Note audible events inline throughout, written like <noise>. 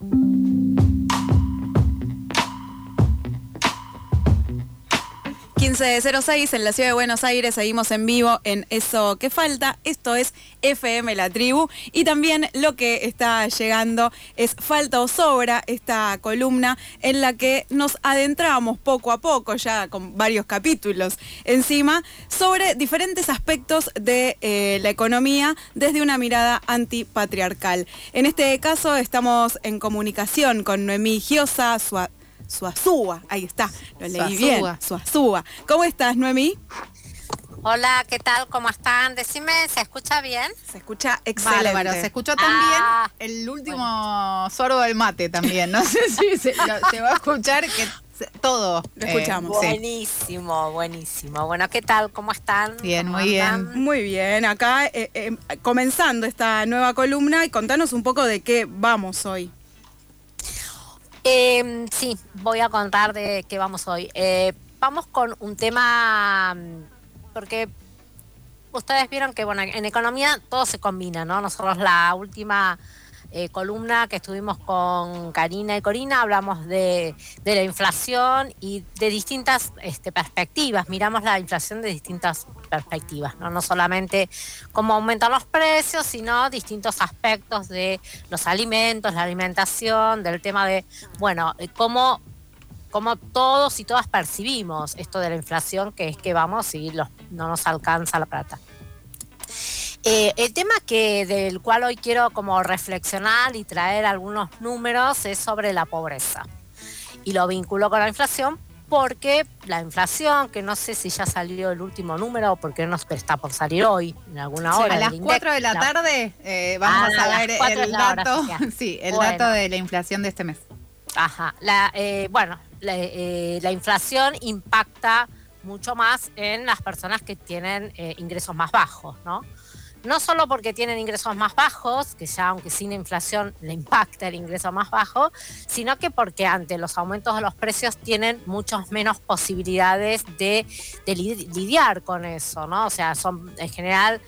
Thank you. 15.06 en la ciudad de Buenos Aires, seguimos en vivo en Eso que falta. Esto es FM La Tribu y también lo que está llegando es Falta o Sobra, esta columna en la que nos adentramos poco a poco, ya con varios capítulos encima, sobre diferentes aspectos de eh, la economía desde una mirada antipatriarcal. En este caso estamos en comunicación con Noemí Giosa, su Suazúa, ahí está, lo leí bien, Suazúa. ¿Cómo estás, Noemí? Hola, ¿qué tal? ¿Cómo están? Decime, ¿se escucha bien? Se escucha excelente. Bárbaro, se escuchó también ah, el último sorbo del mate también. No sé si se, va a escuchar que todo. Lo escuchamos. buenísimo, buenísimo. Bueno, ¿qué tal? ¿Cómo están? Bien, muy bien. Muy bien. Acá eh, eh, comenzando esta nueva columna y contanos un poco de qué vamos hoy. Eh, sí, voy a contar de qué vamos hoy. Eh, vamos con un tema, mm, porque ustedes vieron que bueno, en economía todo se combina, ¿no? Nosotros la última eh, columna que estuvimos con Karina y Corina, hablamos de, la inflación y de distintas este, perspectivas, miramos la inflación de distintas perspectivas, ¿no? no solamente cómo aumentan los precios, sino distintos aspectos de los alimentos, la alimentación, del tema de, bueno, eh, cómo cómo todos y todas percibimos esto de la inflación, que es que vamos y no nos alcanza la plata. Eh, el tema que del cual hoy quiero como reflexionar y traer algunos números es sobre la pobreza. Y lo vinculo con la inflación porque la inflación, que no sé si ya salió el último número o porque no está por salir hoy, en alguna hora. a las 4 de la, tarde eh, vamos ah, a ver el dato, sí, <laughs> el dato de la inflación de este mes. Ajá, la, eh, bueno, la, inflación impacta mucho más en las personas que tienen ingresos más bajos, ¿no? No solo porque tienen ingresos más bajos, que ya aunque sin inflación le impacta el ingreso más bajo, sino que porque ante los aumentos de los precios tienen muchas menos posibilidades de, lidiar con eso, ¿no? O sea, son en general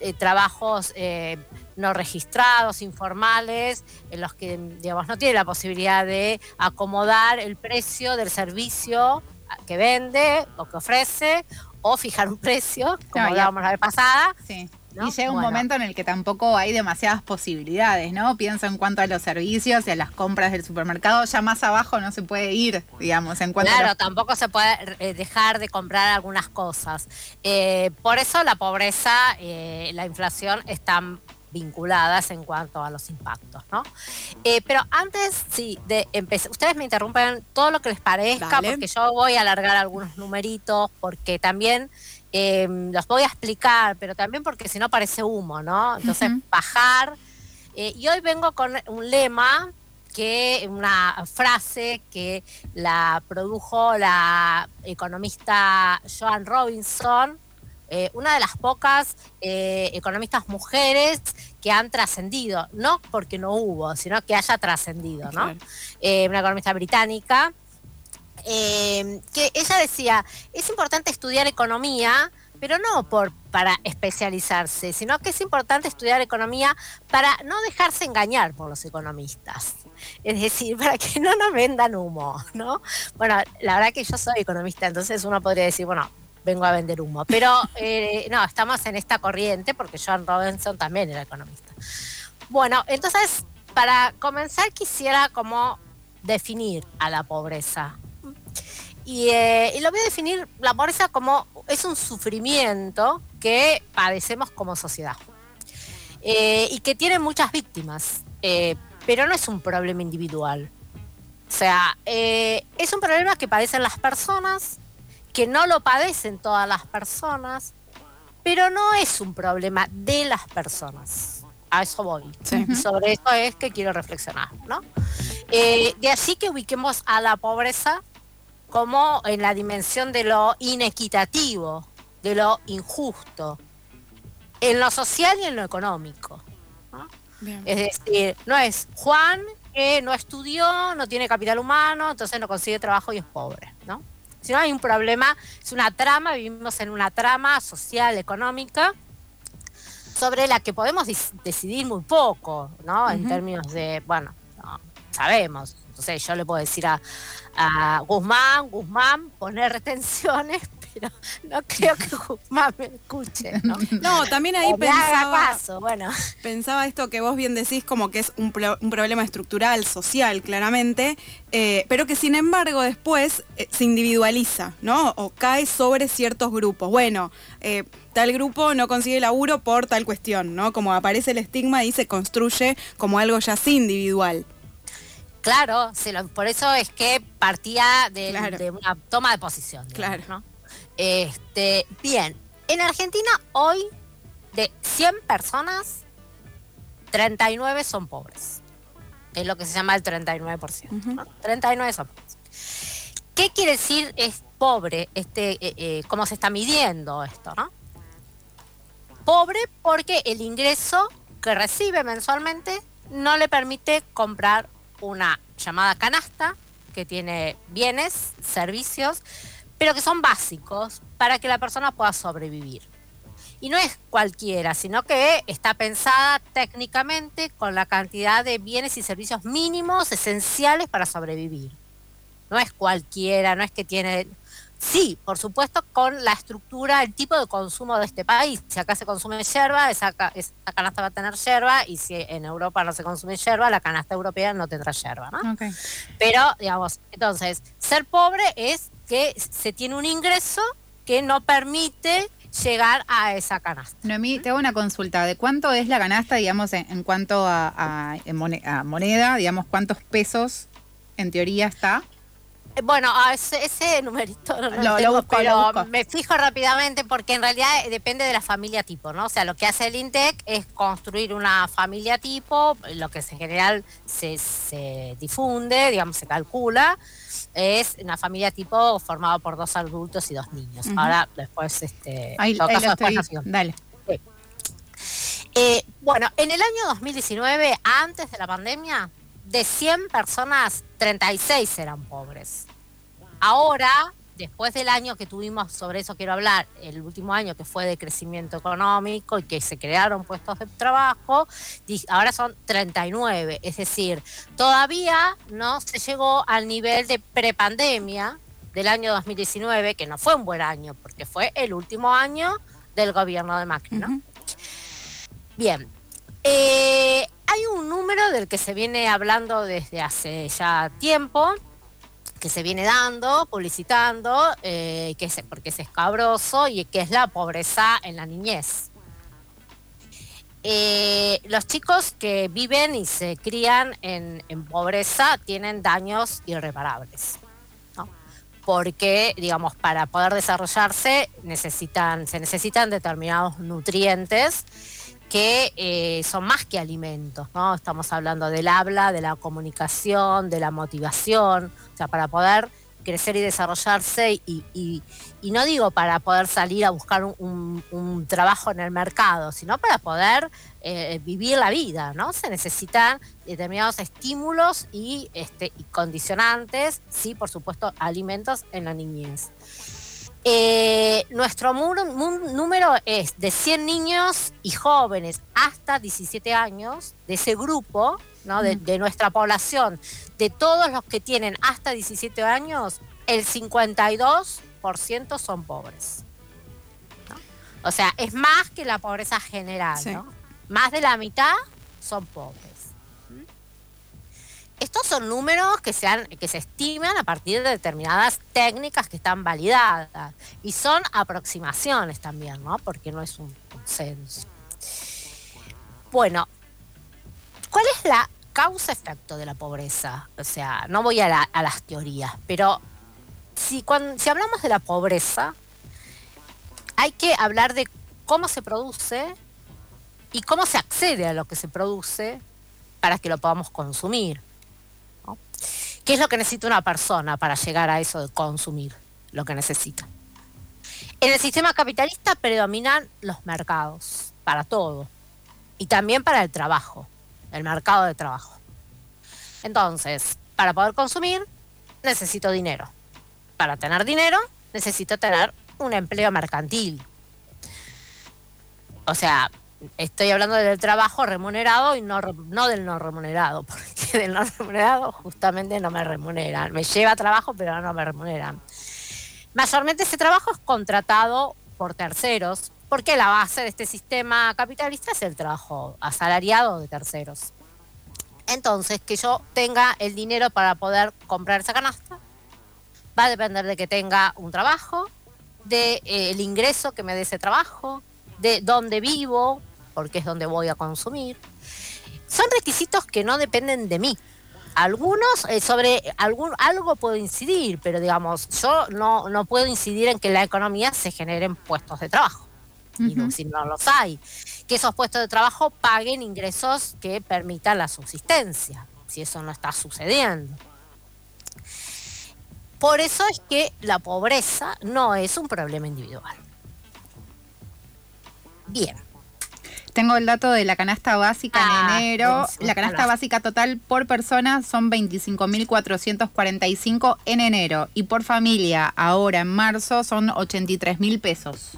eh, trabajos eh, no registrados, informales, en los que, digamos, no tiene la posibilidad de acomodar el precio del servicio que vende o que ofrece o fijar un precio, como hablábamos la vez pasada. Sí. Y llega un momento en el que tampoco hay demasiadas posibilidades, ¿no? Pienso en cuanto a los servicios y a las compras del supermercado, ya más abajo no se puede ir, digamos, en cuanto Claro, tampoco se puede eh, dejar de comprar algunas cosas. Eh, por eso la pobreza, eh, la inflación están vinculadas en cuanto a los impactos, ¿no? pero antes, sí, de empezar, ustedes me interrumpen todo lo que les parezca, porque yo voy a alargar algunos numeritos, porque también Em, los voy a explicar, pero también porque si no parece humo, ¿no? Entonces, bajar. Eh, y hoy vengo con un lema que una frase que la produjo la economista Joan Robinson, eh, una de las pocas eh, economistas mujeres que han trascendido, no porque no hubo, sino que haya trascendido, ¿no? una economista británica eh, que ella decía, es importante estudiar economía, pero no por, para especializarse, sino que es importante estudiar economía para no dejarse engañar por los economistas. Es decir, <laughs> para que no nos vendan humo, ¿no? Bueno, la verdad que yo soy economista, entonces uno podría decir, bueno, vengo a vender humo. Pero <laughs> eh, no, estamos en esta corriente porque John Robinson también era economista. Bueno, entonces, para comenzar quisiera como definir a la pobreza. Eh, y, lo voy a definir la pobreza como es un sufrimiento que padecemos como sociedad eh, y que tiene muchas víctimas, eh, pero no es un problema individual. O sea, es un problema que padecen las personas, que no lo padecen todas las personas, pero no es un problema de las personas. A eso voy. Y sobre eso es que quiero reflexionar, ¿no? de así que ubiquemos a la pobreza como en la dimensión de lo inequitativo, de lo injusto, en lo social y en lo económico. Es decir, no es Juan que no estudió, no tiene capital humano, entonces no consigue trabajo y es pobre, ¿no? Sino hay un problema, es una trama, vivimos en una trama social, económica, sobre la que podemos decidir muy poco, ¿no? En términos de, bueno, sabemos. Entonces yo le puedo decir a, a Guzmán, Guzmán, poner retenciones, <laughs> pero no creo que Guzmán me escuche. No, <laughs> también ahí pensaba, bueno. pensaba esto que vos bien decís como que es un, problema estructural, social, claramente, eh, pero que sin embargo después eh, se individualiza, ¿no? O cae sobre ciertos grupos. Bueno, eh, tal grupo no consigue laburo por tal cuestión, ¿no? Como aparece el estigma y se construye como algo ya así individual. Claro, por eso es que partía de, una toma de posición. claro. Este, bien, en Argentina hoy de 100 personas, 39 son pobres. Es lo que se llama el 39%. 39 son pobres. ¿Qué quiere decir es pobre? Este, eh, eh, ¿Cómo se está midiendo esto? ¿no? Pobre porque el ingreso que recibe mensualmente no le permite comprar una llamada canasta que tiene bienes, servicios, pero que son básicos para que la persona pueda sobrevivir. Y no es cualquiera, sino que está pensada técnicamente con la cantidad de bienes y servicios mínimos esenciales para sobrevivir. No es cualquiera, no es que tiene Sí, por supuesto, con la estructura, el tipo de consumo de este país. Si acá se consume yerba, esa, canasta va a tener yerba, y si en Europa no se consume yerba, la canasta europea no tendrá yerba, ¿no? Pero, digamos, entonces, ser pobre es que se tiene un ingreso que no permite llegar a esa canasta. Noemí, te hago una consulta. ¿De cuánto es la canasta, digamos, en, cuanto a moneda? Digamos, ¿cuántos pesos en teoría está? Bueno, ese, ese numerito no lo, pero me fijo rápidamente porque en realidad depende de la familia tipo, ¿no? O sea, lo que hace el INTEC es construir una familia tipo, lo que en general se, difunde, digamos, se calcula, es una familia tipo formada por dos adultos y dos niños. Ahora, después, este... Ahí, ahí lo Dale. Eh, bueno, en el año 2019, antes de la pandemia, de 100 personas, 36 eran pobres. Ahora, después del año que tuvimos, sobre eso quiero hablar, el último año que fue de crecimiento económico y que se crearon puestos de trabajo, ahora son 39. Es decir, todavía no se llegó al nivel de prepandemia del año 2019, que no fue un buen año, porque fue el último año del gobierno de Macri. Bien. Eh, hay un número del que se viene hablando desde hace ya tiempo, que se viene dando, publicitando, eh, que es, porque es escabroso y que es la pobreza en la niñez. Eh, los chicos que viven y se crían en, pobreza tienen daños irreparables. Porque, digamos, para poder desarrollarse necesitan, se necesitan determinados nutrientes que eh, son más que alimentos, ¿no? Estamos hablando del habla, de la comunicación, de la motivación, o sea, para poder crecer y desarrollarse y, no digo para poder salir a buscar un, trabajo en el mercado, sino para poder eh, vivir la vida, ¿no? Se necesitan determinados estímulos y, este, y condicionantes, sí, por supuesto, alimentos en la niñez. Eh, nuestro número es de 100 niños y jóvenes hasta 17 años, de ese grupo, ¿no? de, nuestra población, de todos los que tienen hasta 17 años, el 52% son pobres. O sea, es más que la pobreza general. ¿no? Más de la mitad son pobres. Estos son números que se, que se estiman a partir de determinadas técnicas que están validadas y son aproximaciones también, ¿no? Porque no es un consenso. Bueno, ¿cuál es la causa-efecto de la pobreza? O sea, no voy a, las teorías, pero si, cuando, si hablamos de la pobreza, hay que hablar de cómo se produce y cómo se accede a lo que se produce para que lo podamos consumir. ¿Qué es lo que necesita una persona para llegar a eso de consumir lo que necesita? En el sistema capitalista predominan los mercados para todo y también para el trabajo, el mercado de trabajo. Entonces, para poder consumir, necesito dinero. Para tener dinero, necesito tener un empleo mercantil. O sea, estoy hablando del trabajo remunerado y no, no del no remunerado, <laughs> porque del no remunerado justamente no me remuneran. Me lleva trabajo, pero no me remuneran. Mayormente ese trabajo es contratado por terceros, porque la base de este sistema capitalista es el trabajo asalariado de terceros. Entonces, que yo tenga el dinero para poder comprar esa canasta va a depender de que tenga un trabajo, del de, eh, ingreso que me dé ese trabajo, de dónde vivo, porque es donde voy a consumir. Son requisitos que no dependen de mí. Algunos, eh, sobre algún, algo puedo incidir, pero digamos, yo no, no puedo incidir en que la economía se generen puestos de trabajo. y si no los hay. Que esos puestos de trabajo paguen ingresos que permitan la subsistencia, si eso no está sucediendo. Por eso es que la pobreza no es un problema individual. Bien. Tengo el dato de la canasta básica en ah, enero. La canasta básica total por persona son 25.445 en enero. Y por familia, ahora en marzo, son 83 mil pesos.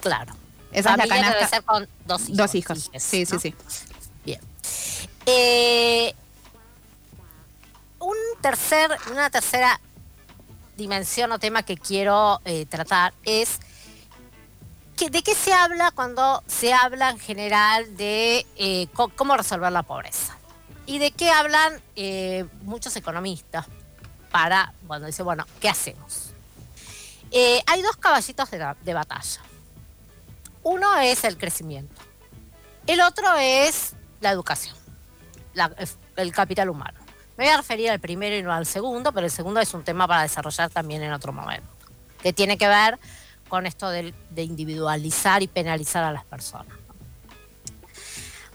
Claro. Esa es la canasta. Debe ser con dos hijos. Dos hijos. sí, sí, sí. Bien. Eh, un tercer, una tercera dimensión o tema que quiero eh, tratar es ¿de qué se habla cuando se habla en general de eh, cómo resolver la pobreza? ¿Y de qué hablan eh, muchos economistas para, bueno, dice, bueno, ¿qué hacemos? Eh, hay dos caballitos de, batalla. Uno es el crecimiento. El otro es la educación, el capital humano. Me voy a referir al primero y no al segundo, pero el segundo es un tema para desarrollar también en otro momento, que tiene que ver con esto de, individualizar y penalizar a las personas.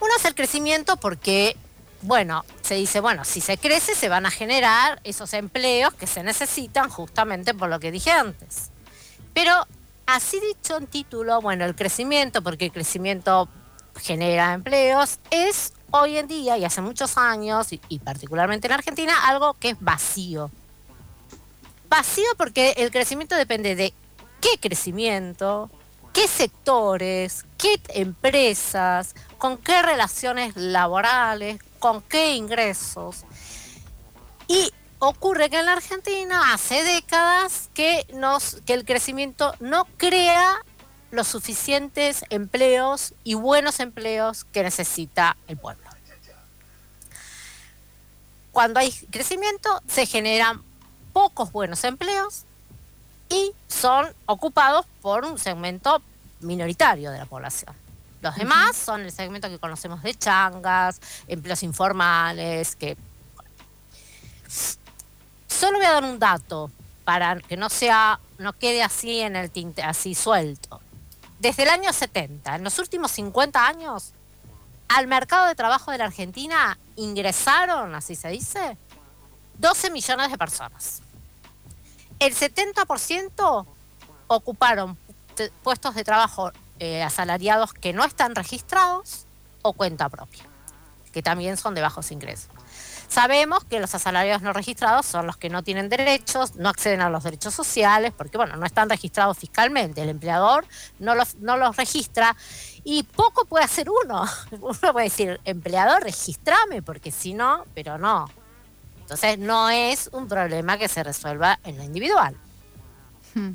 Uno es el crecimiento porque, bueno, se dice, bueno, si se crece se van a generar esos empleos que se necesitan justamente por lo que dije antes. Pero así dicho en título, bueno, el crecimiento, porque el crecimiento genera empleos, es hoy en día y hace muchos años, y particularmente en Argentina, algo que es vacío. Vacío porque el crecimiento depende de qué crecimiento, qué sectores, qué empresas, con qué relaciones laborales, con qué ingresos. Y ocurre que en la Argentina hace décadas que, nos, que el crecimiento no crea los suficientes empleos y buenos empleos que necesita el pueblo. Cuando hay crecimiento se generan pocos buenos empleos y son ocupados por un segmento minoritario de la población. Los demás son el segmento que conocemos de changas, empleos informales, que... Solo voy a dar un dato para que no sea, no quede así en el tinte, así suelto. Desde el año 70, en los últimos 50 años, al mercado de trabajo de la Argentina ingresaron, así se dice, 12 millones de personas el 70% ocuparon puestos de trabajo eh, asalariados que no están registrados o cuenta propia, que también son de bajos ingresos. Sabemos que los asalariados no registrados son los que no tienen derechos, no acceden a los derechos sociales, porque bueno, no están registrados fiscalmente. El empleador no los, no los registra y poco puede hacer uno. <laughs> Uno puede decir, empleador, registrame, porque si no, pero no. Entonces no es un problema que se resuelva en lo individual. Hmm.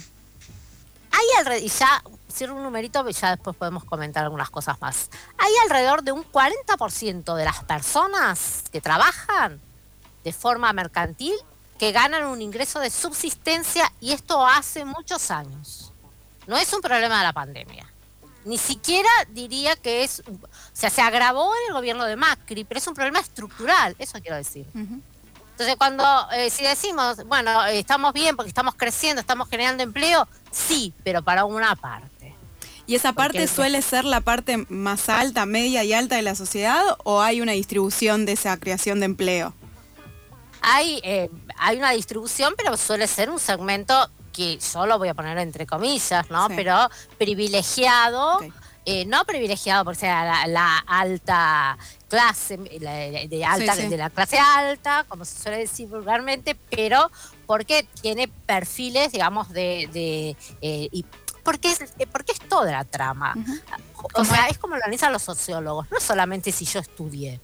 Hay alrededor, y ya cierro un numerito y ya después podemos comentar algunas cosas más. Hay alrededor de un 40% de las personas que trabajan de forma mercantil que ganan un ingreso de subsistencia y esto hace muchos años. No es un problema de la pandemia. Ni siquiera diría que es, o sea, se agravó en el gobierno de Macri, pero es un problema estructural, eso quiero decir. Entonces, cuando eh, si decimos, bueno, estamos bien porque estamos creciendo, estamos generando empleo, sí, pero para una parte. ¿Y esa parte suele ser la parte más alta, media y alta de la sociedad o hay una distribución de esa creación de empleo? Hay, eh, hay una distribución, pero suele ser un segmento que yo lo voy a poner entre comillas, ¿no? Pero privilegiado. Eh, no privilegiado por sea la, alta clase, de, alta, de la clase alta, como se suele decir vulgarmente, pero porque tiene perfiles, digamos, de, eh, porque es, eh, porque es toda la trama. O sea, es como lo analizan los sociólogos, no solamente si yo estudié.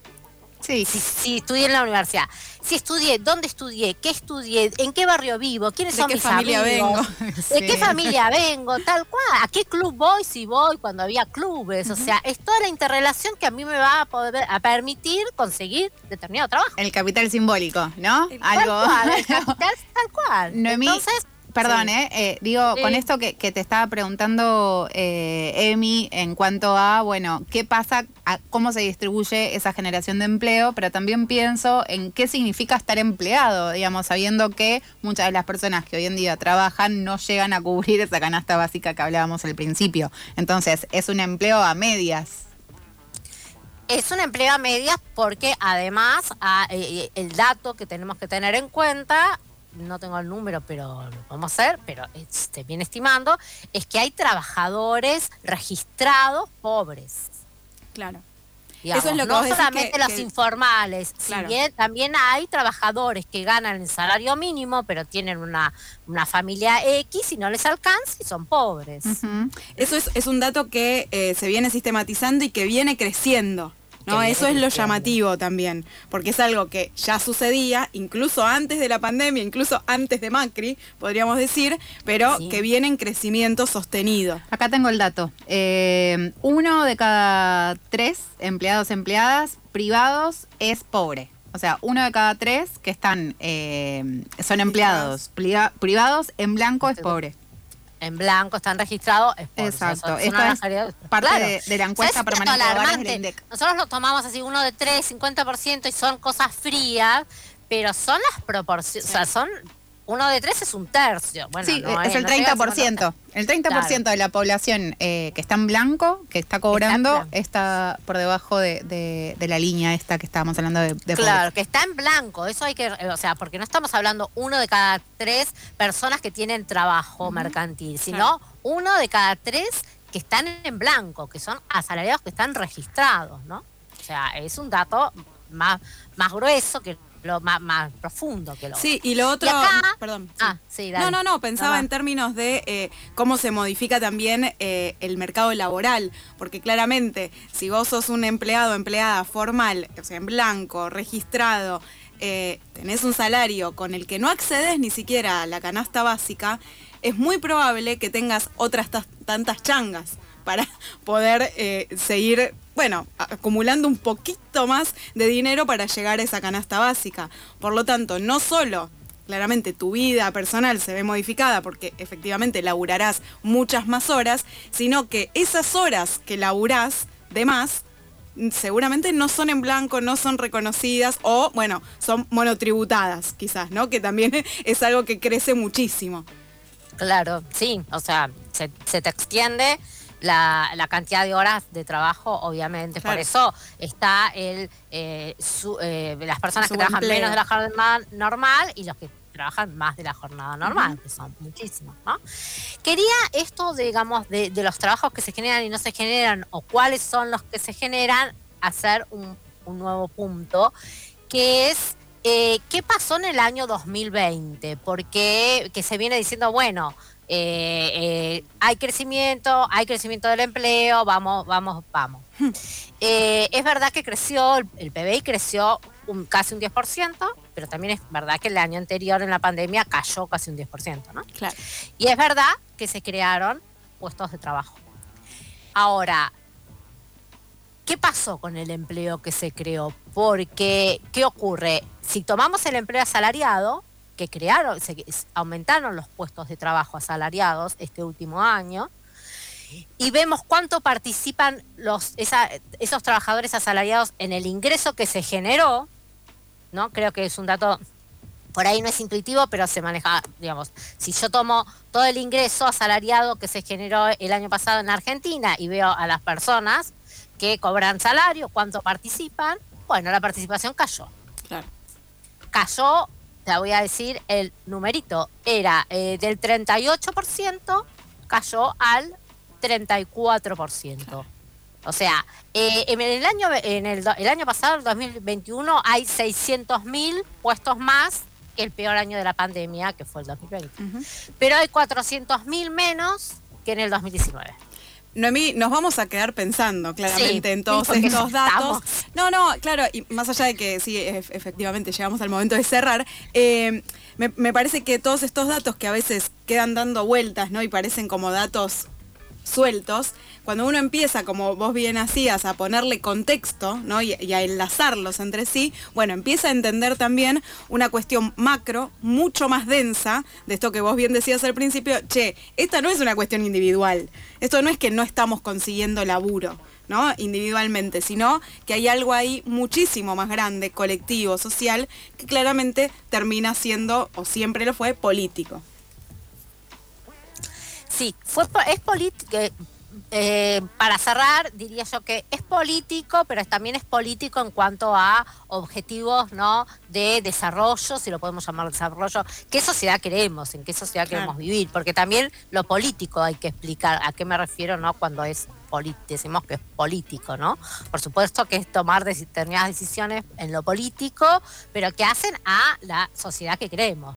Sí. Si, estudié en la universidad, si estudié, dónde estudié, qué estudié, en qué barrio vivo, quiénes son qué mis familia vengo? de <laughs> qué familia vengo, tal cual, a qué club voy, si voy, cuando había clubes, o sea, es toda la interrelación que a mí me va a poder a permitir conseguir determinado trabajo. El capital simbólico, ¿no? Algo. el capital <laughs> tal cual. Entonces, Perdón, eh, eh, digo, con esto que, te estaba preguntando eh, Emi en cuanto a, bueno, qué pasa, cómo se distribuye esa generación de empleo, pero también pienso en qué significa estar empleado, digamos, sabiendo que muchas de las personas que hoy en día trabajan no llegan a cubrir esa canasta básica que hablábamos al principio. Entonces, es un empleo a medias. Es un empleo a medias porque además ah, eh, el dato que tenemos que tener en cuenta no tengo el número, pero lo podemos hacer, pero se viene estimando, es que hay trabajadores registrados pobres. Claro. Eso es lo que no solamente los informales, si bien también hay trabajadores que ganan el salario mínimo, pero tienen una, una familia X y no les alcanza y son pobres. Eso es, es, un dato que eh, se viene sistematizando y que viene creciendo. ¿No? Eso es lo llamativo también, porque es algo que ya sucedía, incluso antes de la pandemia, incluso antes de Macri, podríamos decir, pero que viene en crecimiento sostenido. Acá tengo el dato. Eh, uno de cada tres empleados empleadas privados es pobre. O sea, uno de cada tres que están eh, son empleados privados en blanco es pobre en blanco, están registrados. Exacto. Esto es parte de, la encuesta permanente de Nosotros lo tomamos así, uno de tres, 50%, y son cosas frías, pero son las proporciones, o sea, son uno de tres es un tercio. Bueno, sí, es, el 30%. El 30% de la población eh, que está en blanco, que está cobrando, está, por debajo de, la línea esta que estábamos hablando de, de Claro, que está en blanco. Eso hay que, o sea, porque no estamos hablando uno de cada tres personas que tienen trabajo mercantil, sino uno de cada tres que están en blanco, que son asalariados que están registrados, ¿no? O sea, es un dato más, más grueso que lo más, profundo que lo Sí, y lo otro, perdón. Ah, sí, No, no, no, pensaba en términos de eh, cómo se modifica también eh, el mercado laboral, porque claramente si vos sos un empleado, empleada formal, o sea, en blanco, registrado, eh, tenés un salario con el que no accedes ni siquiera a la canasta básica, es muy probable que tengas otras tantas changas para <laughs> poder seguir bueno, acumulando un poquito más de dinero para llegar a esa canasta básica. Por lo tanto, no solo claramente tu vida personal se ve modificada porque efectivamente laburarás muchas más horas, sino que esas horas que laburás de más seguramente no son en blanco, no son reconocidas o, bueno, son monotributadas quizás, ¿no? Que también <laughs> es algo que crece muchísimo. Claro, sí, o sea, se, se te extiende la, cantidad de horas de trabajo, obviamente. Por eso está el eh, eh, las personas que trabajan menos de la jornada normal y los que trabajan más de la jornada normal, que son muchísimos, ¿no? Quería esto, digamos, de, los trabajos que se generan y no se generan, o cuáles son los que se generan, hacer un, nuevo punto, que es eh, qué pasó en el año 2020, porque que se viene diciendo, bueno, eh, eh, hay crecimiento, hay crecimiento del empleo, vamos, vamos, vamos. Hmm. Eh, es verdad que creció, el, PBI creció un, casi un 10%, pero también es verdad que el año anterior en la pandemia cayó casi un 10%, ¿no? Claro. Y es verdad que se crearon puestos de trabajo. Ahora, ¿qué pasó con el empleo que se creó? Porque, ¿qué ocurre? Si tomamos el empleo asalariado, que crearon, se, aumentaron los puestos de trabajo asalariados este último año, y vemos cuánto participan los, esos trabajadores asalariados en el ingreso que se generó, ¿no? Creo que es un dato, por ahí no es intuitivo, pero se maneja, digamos, si yo tomo todo el ingreso asalariado que se generó el año pasado en Argentina y veo a las personas que cobran salario, cuánto participan, bueno, la participación cayó. Claro. Cayó te voy a decir el numerito, era eh, del 38%, cayó al 34%. O sea, eh, en el año en el, año pasado, el 2021, hay 600.000 puestos más que el peor año de la pandemia, que fue el 2020. Pero hay 400.000 menos que en el 2019. Noemí, nos vamos a quedar pensando claramente en todos estos datos. No, no, claro, y más allá de que sí, efectivamente llegamos al momento de cerrar, eh, me, me, parece que todos estos datos que a veces quedan dando vueltas, ¿no? Y parecen como datos sueltos, cuando uno empieza, como vos bien hacías, a ponerle contexto ¿no? y, a enlazarlos entre sí, bueno, empieza a entender también una cuestión macro, mucho más densa, de esto que vos bien decías al principio, che, esta no es una cuestión individual, esto no es que no estamos consiguiendo laburo. ¿no? individualmente, sino que hay algo ahí muchísimo más grande, colectivo, social, que claramente termina siendo, o siempre lo fue, político. Sí, fue, es político. Eh, eh, para cerrar, diría yo que es político, pero también es político en cuanto a objetivos ¿no? de desarrollo, si lo podemos llamar desarrollo. ¿Qué sociedad queremos? ¿En qué sociedad queremos vivir? Porque también lo político hay que explicar. ¿A qué me refiero no cuando es decimos que es político, ¿no? Por supuesto que es tomar determinadas decisiones en lo político, pero que hacen a la sociedad que queremos.